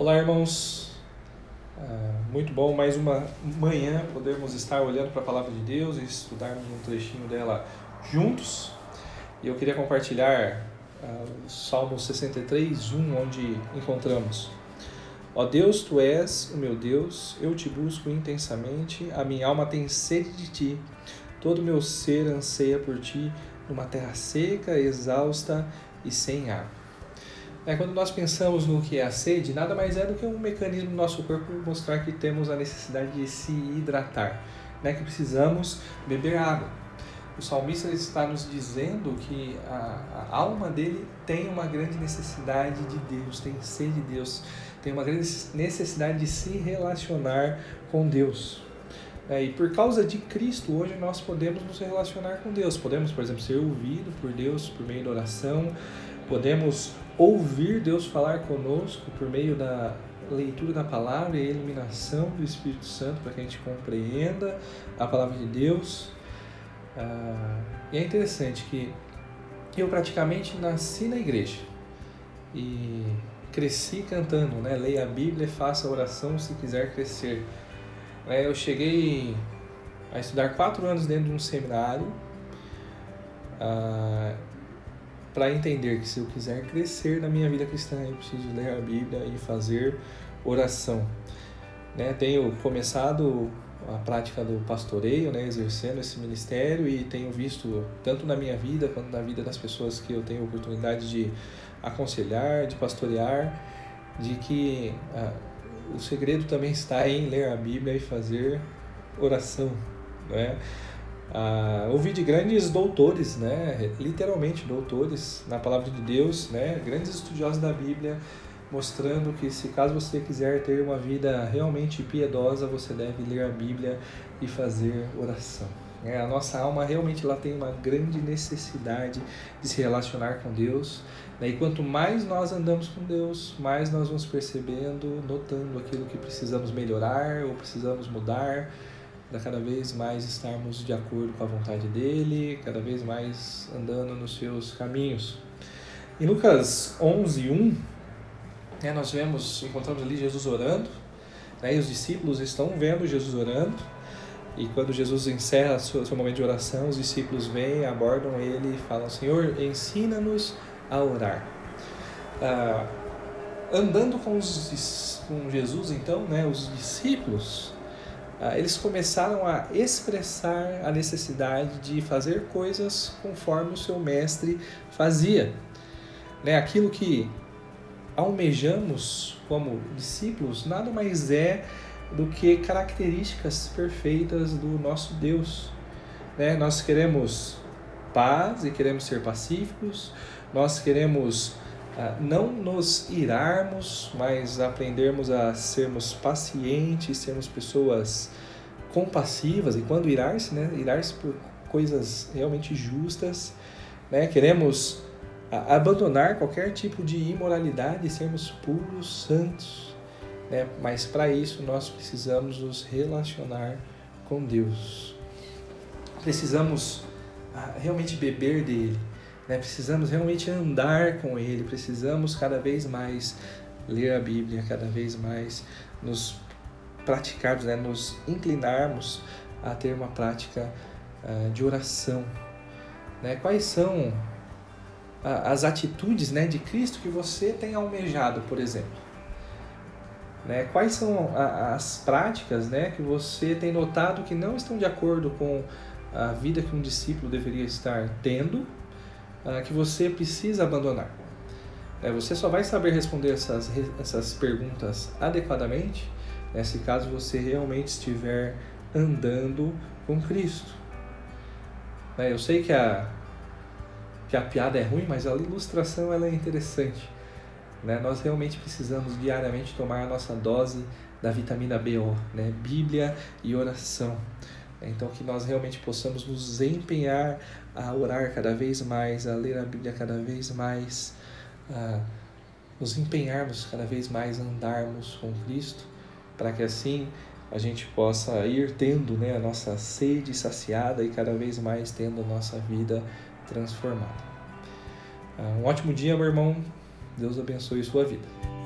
Olá, irmãos. Ah, muito bom mais uma manhã podermos estar olhando para a palavra de Deus e estudarmos um trechinho dela juntos. E eu queria compartilhar ah, o Salmo 63, 1, onde encontramos: Ó Deus, tu és o meu Deus, eu te busco intensamente, a minha alma tem sede de ti, todo o meu ser anseia por ti, numa terra seca, exausta e sem água. É, quando nós pensamos no que é a sede, nada mais é do que um mecanismo do nosso corpo mostrar que temos a necessidade de se hidratar, né? que precisamos beber água. O salmista está nos dizendo que a, a alma dele tem uma grande necessidade de Deus, tem sede de Deus, tem uma grande necessidade de se relacionar com Deus. É, e por causa de Cristo, hoje nós podemos nos relacionar com Deus. Podemos, por exemplo, ser ouvido por Deus por meio da oração, podemos ouvir Deus falar conosco por meio da leitura da palavra e a iluminação do Espírito Santo para que a gente compreenda a palavra de Deus. Ah, e é interessante que eu praticamente nasci na igreja e cresci cantando, né? Leia a Bíblia e faça a oração se quiser crescer. É, eu cheguei a estudar quatro anos dentro de um seminário. Ah, para entender que se eu quiser crescer na minha vida cristã, eu preciso ler a Bíblia e fazer oração. Né? Tenho começado a prática do pastoreio, né? exercendo esse ministério e tenho visto, tanto na minha vida quanto na vida das pessoas que eu tenho oportunidade de aconselhar, de pastorear, de que ah, o segredo também está em ler a Bíblia e fazer oração. Né? Ah, ouvi de grandes doutores, né, literalmente doutores na palavra de Deus, né, grandes estudiosos da Bíblia, mostrando que se caso você quiser ter uma vida realmente piedosa, você deve ler a Bíblia e fazer oração. É, a nossa alma realmente ela tem uma grande necessidade de se relacionar com Deus. Né? E quanto mais nós andamos com Deus, mais nós vamos percebendo, notando aquilo que precisamos melhorar ou precisamos mudar para cada vez mais estarmos de acordo com a vontade dele, cada vez mais andando nos seus caminhos. Em Lucas 11, 1, né, nós vemos, encontramos ali Jesus orando, né, e os discípulos estão vendo Jesus orando, e quando Jesus encerra seu, seu momento de oração, os discípulos vêm, abordam ele e falam: Senhor, ensina-nos a orar. Ah, andando com, os, com Jesus, então, né, os discípulos eles começaram a expressar a necessidade de fazer coisas conforme o seu mestre fazia. Né? Aquilo que almejamos como discípulos nada mais é do que características perfeitas do nosso Deus. Né? Nós queremos paz e queremos ser pacíficos, nós queremos ah, não nos irarmos, mas aprendermos a sermos pacientes, sermos pessoas compassivas. E quando irar-se, né, irar-se por coisas realmente justas, né, queremos abandonar qualquer tipo de imoralidade e sermos puros, santos, né, mas para isso nós precisamos nos relacionar com Deus. Precisamos ah, realmente beber dele, né? Precisamos realmente andar com Ele, precisamos cada vez mais ler a Bíblia, cada vez mais nos praticarmos, né? nos inclinarmos a ter uma prática uh, de oração. Né? Quais são as atitudes né, de Cristo que você tem almejado, por exemplo? Né? Quais são as práticas né, que você tem notado que não estão de acordo com a vida que um discípulo deveria estar tendo uh, que você precisa abandonar. É, você só vai saber responder essas, essas perguntas adequadamente né, se caso você realmente estiver andando com Cristo. É, eu sei que a, que a piada é ruim, mas a ilustração ela é interessante. Né? Nós realmente precisamos diariamente tomar a nossa dose da vitamina BO, né? Bíblia e oração. Então, que nós realmente possamos nos empenhar a orar cada vez mais, a ler a Bíblia cada vez mais, a nos empenharmos cada vez mais a andarmos com Cristo, para que assim a gente possa ir tendo né, a nossa sede saciada e cada vez mais tendo a nossa vida transformada. Um ótimo dia, meu irmão. Deus abençoe sua vida.